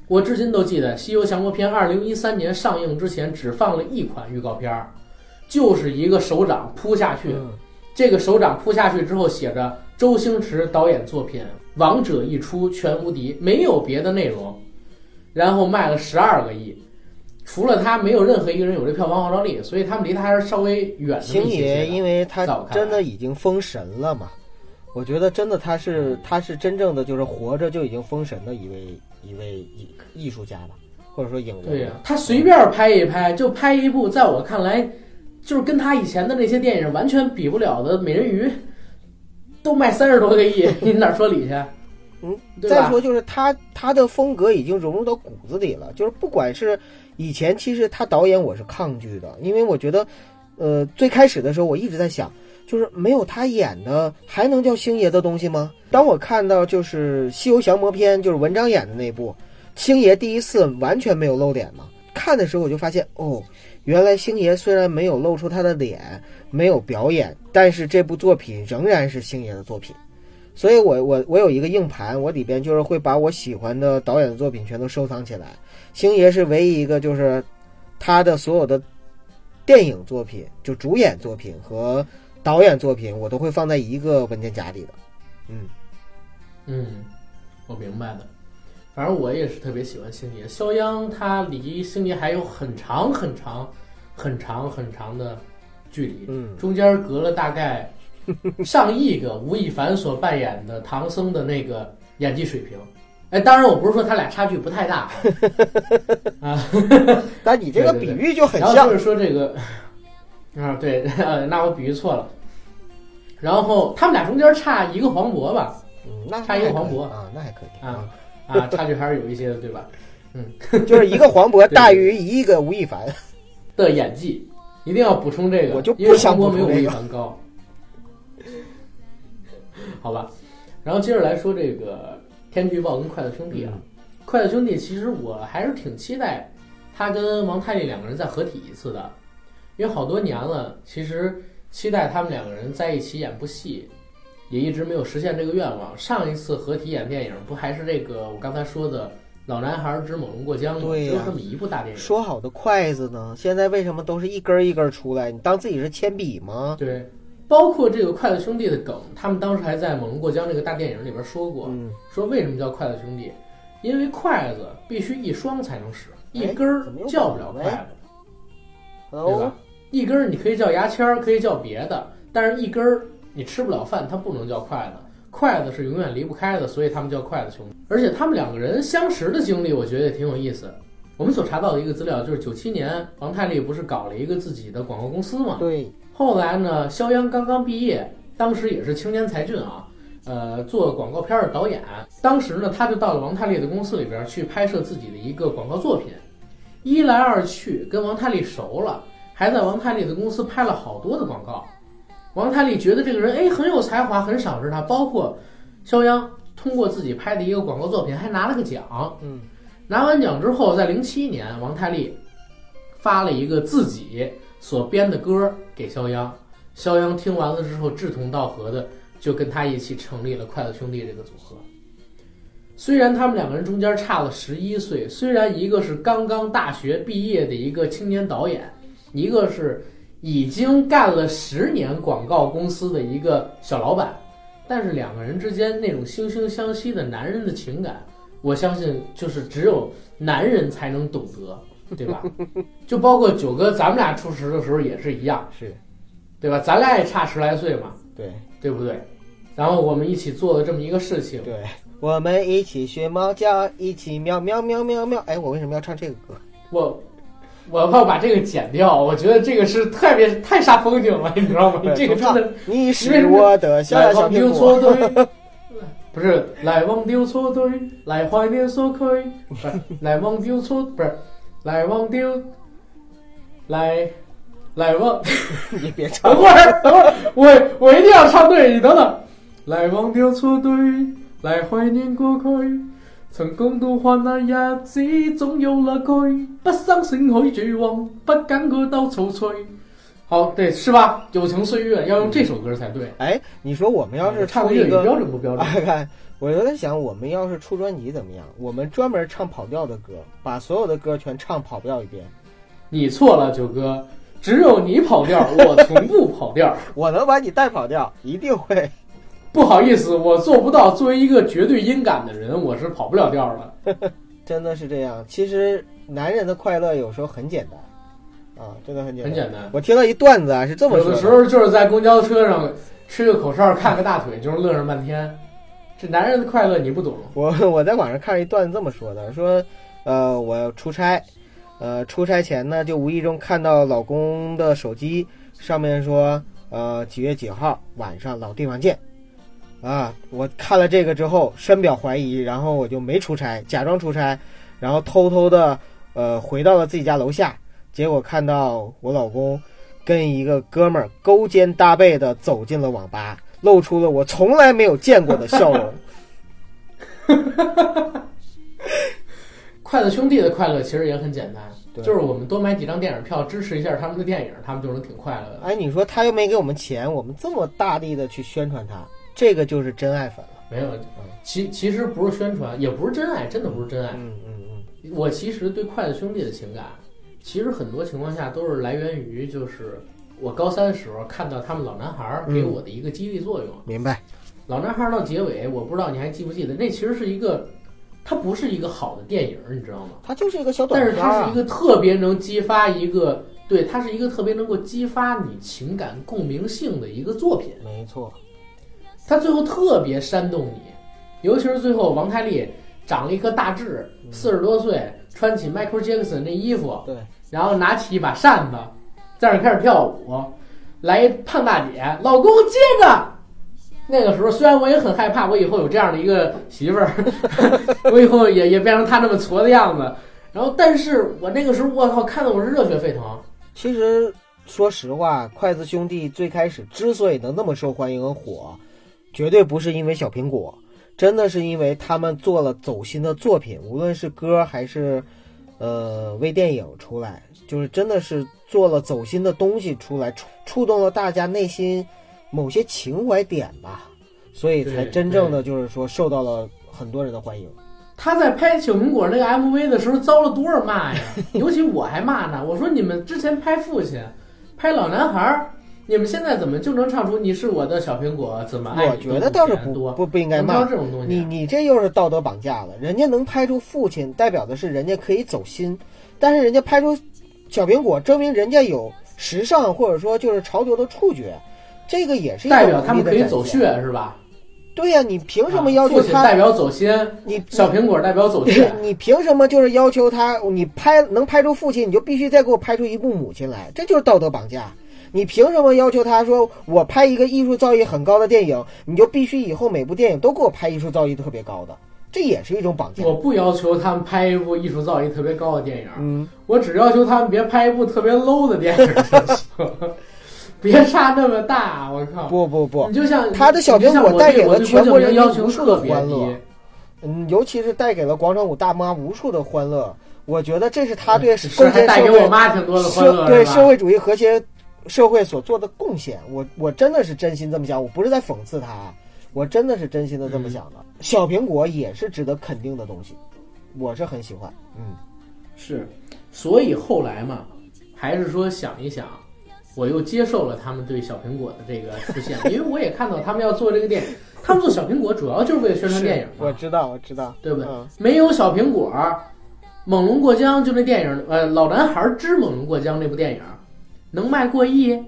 我至今都记得《西游降魔篇》二零一三年上映之前只放了一款预告片儿，就是一个手掌扑下去，这个手掌扑下去之后写着周星驰导演作品，王者一出全无敌，没有别的内容，然后卖了十二个亿。除了他，没有任何一个人有这票房号召力，所以他们离他还是稍微远星爷，因为他真的已经封神了嘛。我觉得真的他是他是真正的就是活着就已经封神的一位一位艺艺术家吧，或者说影人。对呀，他随便拍一拍就拍一部，在我看来，就是跟他以前的那些电影完全比不了的《美人鱼》，都卖三十多个亿，你哪说理去？嗯，再说就是他他的风格已经融入到骨子里了，就是不管是。以前其实他导演我是抗拒的，因为我觉得，呃，最开始的时候我一直在想，就是没有他演的还能叫星爷的东西吗？当我看到就是《西游降魔篇》，就是文章演的那部，星爷第一次完全没有露脸嘛。看的时候我就发现，哦，原来星爷虽然没有露出他的脸，没有表演，但是这部作品仍然是星爷的作品。所以我我我有一个硬盘，我里边就是会把我喜欢的导演的作品全都收藏起来。星爷是唯一一个，就是他的所有的电影作品，就主演作品和导演作品，我都会放在一个文件夹里的。嗯嗯，我明白的。反正我也是特别喜欢星爷。肖央他离星爷还有很长很长很长很长的距离，嗯，中间隔了大概 <laughs> 上亿个吴亦凡所扮演的唐僧的那个演技水平。哎，当然，我不是说他俩差距不太大啊，<laughs> 但你这个比喻就很像。然后就是说这个，啊，对，那我比喻错了。然后他们俩中间差一个黄渤吧？嗯，那差一个黄渤啊，那还可以啊啊，差距还是有一些的，对吧？嗯，<laughs> 就是一个黄渤大于一个吴亦凡 <laughs> 的演技，一定要补充这个，我就不想黄渤没有吴亦凡高。好吧，然后接着来说这个。天气预报跟筷子兄弟啊，筷子兄弟其实我还是挺期待他跟王太利两个人再合体一次的，因为好多年了，其实期待他们两个人在一起演部戏，也一直没有实现这个愿望。上一次合体演电影不还是这个我刚才说的《老男孩之猛龙过江》吗？对呀，就这么一部大电影。说好的筷子呢？现在为什么都是一根一根出来？你当自己是铅笔吗？对。包括这个筷子兄弟的梗，他们当时还在《猛龙过江》这个大电影里边说过，说为什么叫筷子兄弟？因为筷子必须一双才能使，一根儿叫不了筷子，对吧？一根儿你可以叫牙签儿，可以叫别的，但是一根儿你吃不了饭，它不能叫筷子。筷子是永远离不开的，所以他们叫筷子兄弟。而且他们两个人相识的经历，我觉得也挺有意思。我们所查到的一个资料就是，九七年王太利不是搞了一个自己的广告公司嘛？对。后来呢，肖央刚刚毕业，当时也是青年才俊啊，呃，做广告片的导演。当时呢，他就到了王太利的公司里边去拍摄自己的一个广告作品。一来二去，跟王太利熟了，还在王太利的公司拍了好多的广告。王太利觉得这个人哎很有才华，很赏识他。包括肖央通过自己拍的一个广告作品，还拿了个奖。嗯，拿完奖之后，在零七年，王太利发了一个自己。所编的歌给肖央，肖央听完了之后志同道合的就跟他一起成立了快乐兄弟这个组合。虽然他们两个人中间差了十一岁，虽然一个是刚刚大学毕业的一个青年导演，一个是已经干了十年广告公司的一个小老板，但是两个人之间那种惺惺相惜的男人的情感，我相信就是只有男人才能懂得。对吧？就包括九哥，咱们俩初识的时候也是一样，是对吧？咱俩也差十来岁嘛，对对不对？然后我们一起做了这么一个事情，对，我们一起学猫叫，一起喵喵喵喵喵。哎，我为什么要唱这个歌？<laughs> 我我要把这个剪掉，我觉得这个是特别太煞风景了，你知道吗？对这个真的你是我的小小小苹来忘丢错果。对，不是来忘丢错对，来怀念所亏，不是来忘丢错，不是来忘丢，来来忘。你别唱等，会儿，等会儿，我我一定要唱对，你等等。来忘掉错对，来怀念過去，曾共度患難日子，總有樂趣。不生勝許絕望，不揀個鬥草吹。好，对，是吧？友情岁月要用这首歌才对。哎，你说我们要是唱的粤语出一个，標準不標準？<laughs> 哎，看，我就在想，我们要是出专辑怎么样？我们专门唱跑调的歌，把所有的歌全唱跑调一遍。你错了，九哥，只有你跑调，我从不跑调。<laughs> 我能把你带跑调，一定会。<laughs> 不好意思，我做不到。作为一个绝对音感的人，我是跑不了调的。<laughs> 真的是这样。其实男人的快乐有时候很简单啊，真的很简单。很简单。我听到一段子啊，是這麼說有的时候就是在公交车上吹个口哨，看个大腿，就是乐上半天。這男人的快乐你不懂。我 <laughs> 我在网上看一段子這麼說的，说，呃，我出差，呃，出差前呢，就无意中看到老公的手机上面说，呃，几月几号晚上老地方见。啊，我看了这个之后深表怀疑，然后我就没出差，假装出差，然后偷偷的，呃，回到了自己家楼下，结果看到我老公跟一个哥们儿勾肩搭背的走进了网吧，露出了我从来没有见过的笑容。<laughs> 筷子兄弟的快乐其实也很簡單，對就是我们多买几张电影票，支持一下他们的电影，他们就能挺快乐的。哎，你说他又没给我们钱，我们这么大力的去宣传他，这个就是真爱粉了。没有，其其实不是宣传，也不是真爱，真的不是真爱。嗯嗯嗯，我其实对筷子兄弟的情感，其实很多情况下都是来源于就是我高三时候看到他们老男孩兒給我的一个激励作用。明白。老男孩儿到结尾，我不知道你还记不记得，那其实是一个，它不是一个好的电影，你知道吗？它就是一个小短片但是。它是一个特别能激发一个，对，它是一个特别能够激发你情感共鸣性的一个作品。没错，它最后特别煽动你，尤其是最后王太利长了一颗大痣，四十多岁，穿起 Michael Jackson 那衣服，对，然后拿起一把扇子，在那开始跳舞，来一胖大姐，老公接着。那个时候虽然我也很害怕，我以后有这样的一个媳妇儿，<laughs> 我以后也也变成她那么矬的样子。然后，但是我那个时候，我靠，看得我是热血沸腾。其实，说实话，筷子兄弟最开始之所以能那么受欢迎和火，绝对不是因为小苹果，真的是因为他们做了走心的作品，无论是歌还是，呃，微电影出来，就是真的是做了走心的东西出来，触触动了大家内心某些情怀点吧，所以才真正的就是说受到了很多人的欢迎。他在拍小苹果那个 MV 的时候遭了多少骂呀？<laughs> 尤其我还骂呢，我说你们之前拍父亲，拍老男孩兒，你们现在怎么就能唱出你是我的小苹果？怎么爱我觉得倒是不不不应该骂这种东西你啊。你这又是道德绑架了。人家能拍出父亲，代表的是人家可以走心，但是人家拍出小苹果，证明人家有时尚或者说就是潮流的触觉，这个也是代表他们可以。走穴是吧？对呀、你凭什麼啊要求父親代他？表走心，你小苹果代表走心。<laughs> 你凭什么就是要求他？你拍能拍出父亲，你就必须再给我拍出一部母亲来，这就是道德绑架。你凭什么要求他说我拍一个艺术造诣很高的电影，你就必须以后每部电影都给我拍艺术造诣特别高的？這也是一种绑架。我不要求他们拍一部艺术造诣特别高的电影，嗯。我只要求他们别拍一部特别 low 的电影就行，<laughs> 别差那么大。我靠！不不不你，就像他的小苹果带给了全国人民无数的特別低歡樂，嗯，尤其是带给了广场舞大妈无数的欢乐。我觉得这是他對是貢還帶給我獻社會、媽挺多的歡社樂，是吧對社會主义和谐社会所做的贡献。我我真的是真心这么想，我不是在讽刺他，我真的是真心的这么想的。小苹果也是值得肯定的东西，我是很喜欢。嗯，是，所以后来嘛，还是说想一想，我又接受了他们对小苹果的这个出现，<laughs> 因为我也看到他们要做这个电影，他们做小苹果主要就是为了宣传电影嘛，我知道，我知道，对不对？嗯沒有小苹果，猛龙过江》就那电影，呃，《老男孩之猛龙过江》那部电影能卖过亿？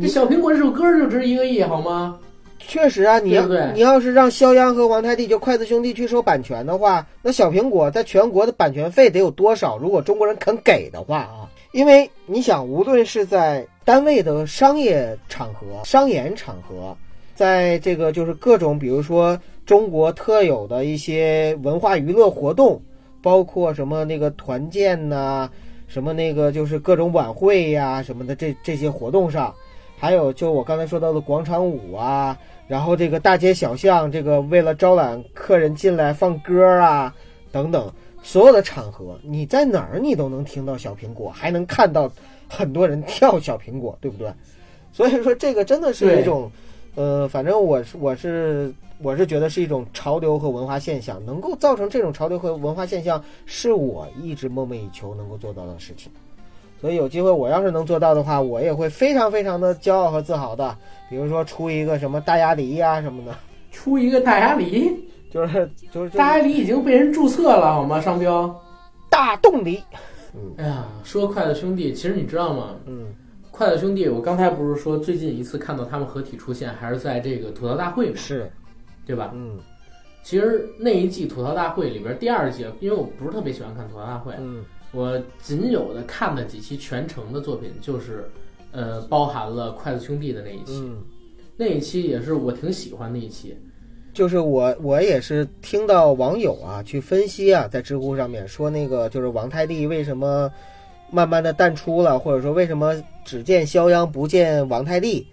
这小苹果这首歌就值一个亿，好吗？确实啊，你要你要是让肖央和王太利就筷子兄弟去收版权的话，那小苹果在全国的版权费得有多少？如果中国人肯给的话啊，因为你想，无论是在单位的商业场合、商演场合，在这个就是各种，比如说中国特有的一些文化娱乐活动，包括什么那个团建呐、什么那个就是各种晚会呀、什么的这这些活动上，还有就我刚才说到的广场舞啊，然后这个大街小巷，这个为了招揽客人进来放歌啊等等，所有的场合，你在哪儿你都能听到小苹果，还能看到很多人跳小苹果，对不对？所以说这个真的是一种，呃，反正我是我是我是觉得是一种潮流和文化现象，能够造成这种潮流和文化现象，是我一直梦寐以求能够做到的事情。所以有机会，我要是能做到的话，我也会非常非常的骄傲和自豪的。比如说出一个什么大鸭梨呀、什么的，出一个大鸭梨，就是就是大鸭梨已经被人注册了，好吗？商标。大冻梨。哎呀，说筷子兄弟，其实你知道吗？嗯筷子兄弟，我刚才不是说最近一次看到他们合体出现，还是在这个吐槽大会嘛，是，对吧？嗯其实那一季吐槽大会里边第二季，因为我不是特别喜欢看吐槽大会，嗯我仅有的看的几期全程的作品，就是呃包含了筷子兄弟的那一期，嗯，那一期也是我挺喜欢的一期。就是我我也是听到网友啊去分析啊，在知乎上面说那个就是王太利为什么慢慢的淡出了，或者说为什么只见肖央不见王太利，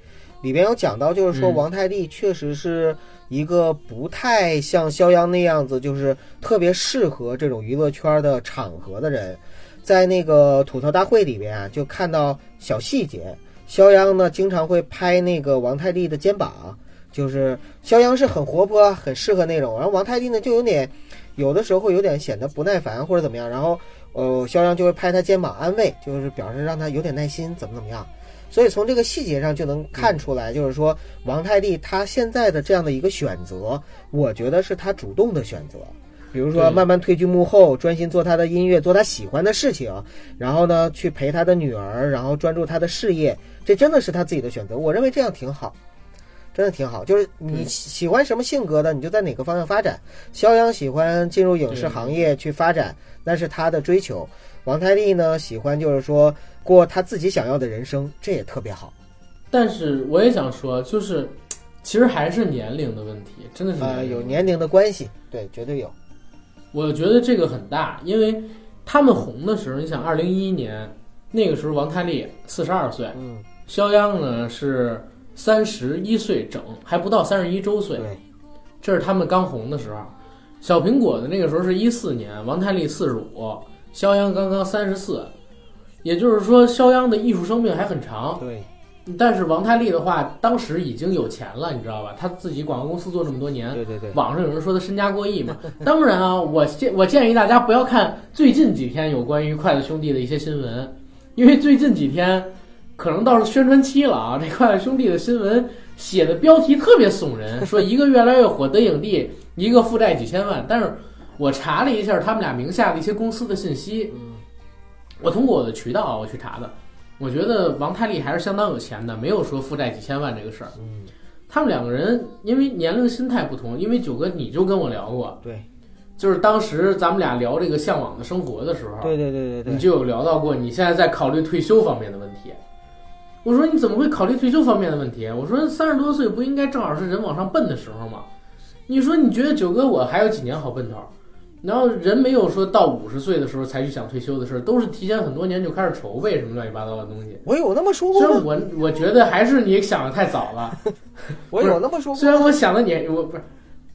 里边有讲到就是说嗯王太利确实是一个不太像肖央那样子，就是特别适合这种娱乐圈的场合的人。在那个吐槽大会里边啊，就看到小细节，肖央呢经常会拍那个王太利的肩膀，就是肖央是很活泼、很适合那种，然后王太利呢就有点，有的时候会有点显得不耐烦或者怎么样，然后呃肖央就会拍他肩膀安慰，就是表示让他有点耐心，怎么怎么样。所以从这个细节上就能看出来，就是说王太利他现在的这样的一个选择，我觉得是他主动的选择。比如说慢慢退居幕后，专心做他的音乐，做他喜欢的事情，然后呢去陪他的女儿，然后专注他的事业，这真的是他自己的选择。我认为这样挺好。真的挺好，就是你喜欢什么性格的，你就在哪个方向发展。肖央喜欢进入影视行业去发展，那是他的追求。王太利呢，喜欢就是说过他自己想要的人生，这也特别好。但是我也想说，就是其实还是年龄的问题，真的是呃，有年龄的关系，对，绝对有。我觉得这个很大，因为他们红的时候，你想，二零一一年那个时候，王太利四十二岁，嗯，肖央呢是三十一岁整，还不到三十一周岁，对，这是他们刚红的时候。小苹果的那个时候是一四年，王太利四十五，肖央刚刚三十四，也就是说，肖央的艺术生命还很长。对，但是王太利的话，当时已经有钱了，你知道吧？他自己广告公司做这么多年，对对对，网上有人说他身家过亿嘛。<laughs> 当然啊，我建我建议大家不要看最近几天有关于筷子兄弟的一些新闻，因为最近几天可能到了宣传期了啊。这筷子兄弟的新闻写的标题特别耸人，<laughs> 说一个越来越火的影帝，一个负债几千万。但是我查了一下他们俩名下的一些公司的信息，嗯我通过我的渠道啊我去查的，我觉得王太利还是相当有钱的，没有说负债几千万这个事儿。嗯，他们两个人因为年龄心态不同，因为九哥你就跟我聊过，对，就是当时咱们俩聊这个向往的生活的时候，对对对对对，你就有聊到过你现在在考虑退休方面的问题。我说你怎么会考虑退休方面的问题？我说三十多岁不应该正好是人往上奔的时候吗？你说你觉得九哥我还有几年好奔头？然后人没有说到五十岁的时候才去想退休的事儿，都是提前很多年就开始筹备什么乱七八糟的东西。我有那么说吗虽然过吗？我我觉得还是你想的太早了。<laughs> 我有那么说过虽然我想的你，我不是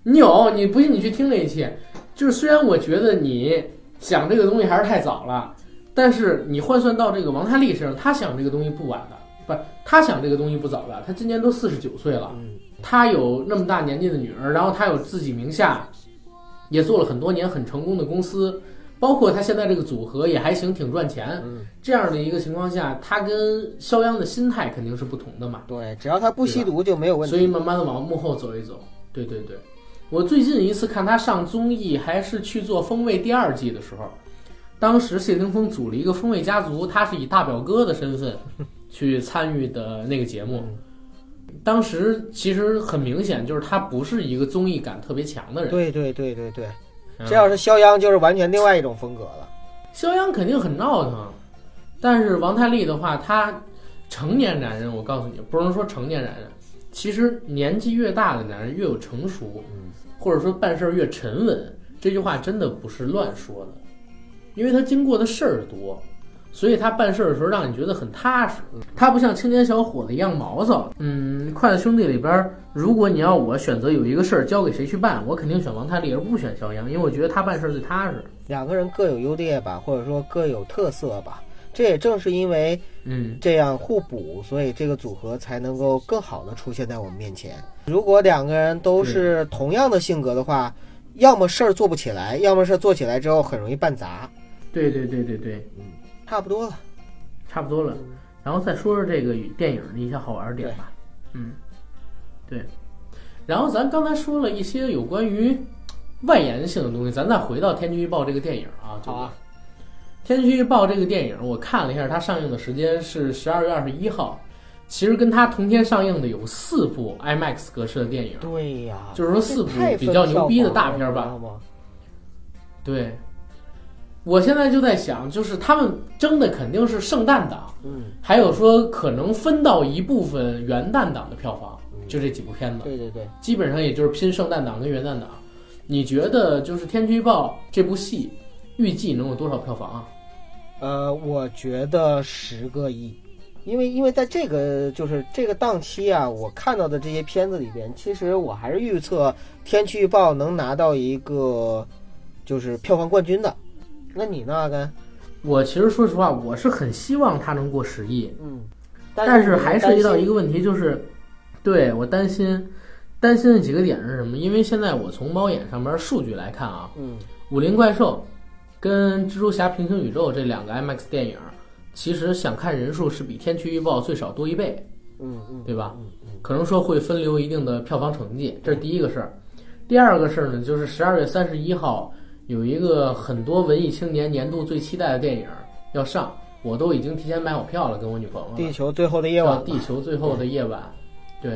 你有，你不信你去听那一期。就是虽然我觉得你想这个东西还是太早了，但是你换算到这个王太利身上，他想这个东西不晚的，不是他想这个东西不早的。他今年都四十九岁了，嗯，他有那么大年纪的女儿，然后他有自己名下也做了很多年很成功的公司，包括他现在这个组合也还行，挺赚钱。嗯，这样的一个情况下，他跟肖央的心态肯定是不同的嘛。对，只要他不吸毒就没有问题。所以慢慢的往幕后走一走。对对对，我最近一次看他上综艺，还是去做《风味》第二季的时候，当时谢霆锋组了一个风味家族，他是以大表哥的身份 <laughs> 去参与的那个节目。当时其实很明显，就是他不是一个综艺感特别强的人。对对对对对，嗯这要是肖央，就是完全另外一种风格了。肖央肯定很闹腾，但是王太利的话，他成年男人，我告诉你，不能说成年男人，其实年纪越大的男人越有成熟，嗯，或者说办事儿越沉稳，这句话真的不是乱说的，因为他经过的事儿多，所以他办事儿的时候让你觉得很踏实。他不像青年小伙子一样毛躁。嗯，筷子兄弟里边儿，如果你要我选择有一个事儿交给谁去办，我肯定选王太利而不选肖央，因为我觉得他办事儿最踏实。两个人各有优劣吧，或者说各有特色吧。这也正是因为嗯，这样互补，所以这个组合才能够更好的出现在我们面前。如果两个人都是同样的性格的话，要么事儿做不起来，要么事儿做起来之后很容易办砸。对对对对对。差不多了，差不多了，然后再说说这个电影的一些好玩的点吧。嗯，对。然后咱刚才说了一些有关于外延性的东西，咱再回到《天气预报》这个电影啊。好啊。《天气预报》这个电影，我看了一下，它上映的时间是十二月二十一号。其实跟它同天上映的有四部 IMAX 格式的电影，对呀，就是说四部比较牛逼的大片吧？对。我现在就在想，就是他们争的肯定是圣诞档，嗯，还有说可能分到一部分元旦档的票房，就这几部片子，对对对，基本上也就是拼圣诞档跟元旦档。你觉得就是《天气预报》这部戏预计能有多少票房啊？呃，我觉得十个亿，因为因为在这个就是这个档期啊，我看到的这些片子里边，其实我还是预测《天气预报》能拿到一个就是票房冠军的。那你呢，阿甘？我其实说实话，我是很希望它能过十亿，嗯，但是还涉及到一个，问题，就是对我担心，担心的几个点是什么？因为现在我从猫眼上面数据来看啊，嗯《武林怪兽》跟《蜘蛛侠：平行宇宙》这两个 IMAX 电影，其实想看人数是比《天气预报》最少多一倍，嗯嗯，对吧嗯嗯可能说会分流一定的票房成绩，这是第一个事儿。第二个事儿呢，就是十二月三十一号有一个很多文艺青年年度最期待的电影要上，我都已经提前买好票了，跟我女朋友。地球最后的夜叫晚《地球最后的夜晚》，对，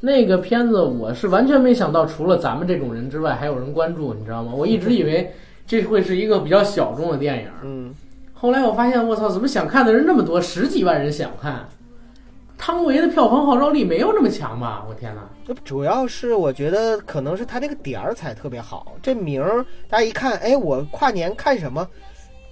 那个片子我是完全没想到，除了咱们这种人之外，还有人关注，你知道吗？我一直以为这会是一个比较小众的电影，嗯，后来我发现，我操，怎么想看的人那么多，十几万人想看？汤唯的票房号召力没有那么强吧？我天哪！这主要是我觉得可能是他这个点儿才特别好，这名儿大家一看，哎，我跨年看什么？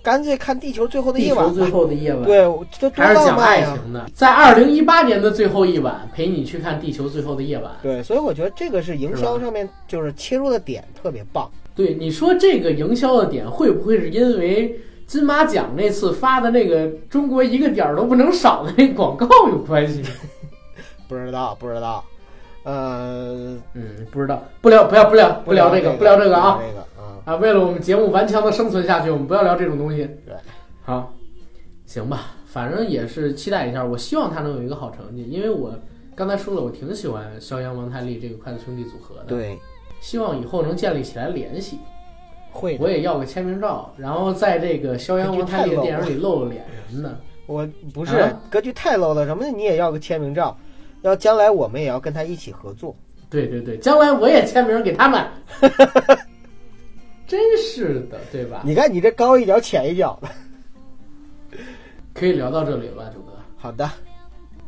干脆看《地球最后的夜晚地球最。后的夜晚，对，这多还是讲浪漫呀！爱情的，在二零一八年的最后一晚，陪你去看《地球最后的夜晚》。对，所以我觉得这个是营销上面就是切入的点特别棒。对，你说这个营销的点会不会是因为金马奖那次发的那个中国一个点儿都不能少的那广告有关系？<laughs> 不知道，不知道，呃，嗯，不知道，不聊，不要，不聊，不聊这个，不聊这个啊不聊这个啊，啊！为了我们节目顽强的生存下去，我们不要聊这种东西。对，好，行吧，反正也是期待一下，我希望他能有一个好成绩，因为我刚才说了，我挺喜欢肖央、王太利这个筷子兄弟组合的，，对，希望以后能建立起来联系。会。我也要个签名照，然后在这个肖央、王太利的电影里露露脸什么的。<laughs> 我不是、啊格局太 low 了，什么你也要个签名照，要将来我们也要跟他一起合作。对对对，将来我也签名给他们。<laughs> 真是的，对吧？你看你这高一脚浅一脚的。<laughs> 可以聊到这里了吧，九哥？好的，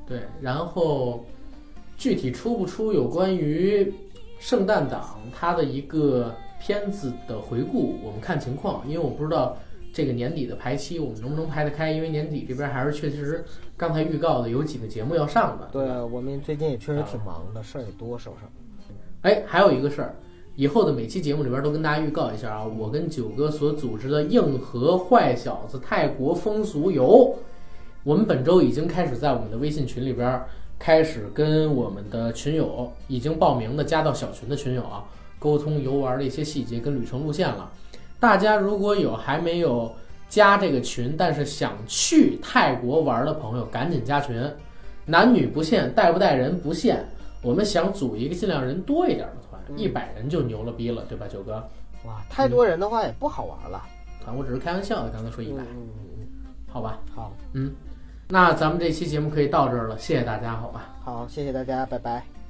对，然后具体出不出有关于圣诞档它的一个片子的回顾，我们看情况，因为我不知道这个年底的排期我们能不能排得开，因为年底这边还是确实刚才预告的有几个节目要上的。对我们最近也确实挺忙的，事儿也多，手上。哎，还有一个事儿，以后的每期节目里边都跟大家预告一下啊，我跟九哥所组织的硬核坏小子泰国风俗游，我们本周已经开始在我们的微信群里边开始跟我们的群友已经报名的加到小群的群友啊，沟通游玩的一些细节跟旅程路线了。大家如果有还没有加这个群，但是想去泰国玩的朋友，赶紧加群，男女不限，带不带人不限。我们想组一个尽量人多一点的团，嗯一百人就牛了逼了，对吧，九哥？哇，太多人的话也不好玩了。啊，我只是开玩笑的，刚才说一百、好吧？嗯，好，嗯，那咱们这期节目可以到这儿了，谢谢大家，好吧？好，谢谢大家，拜拜。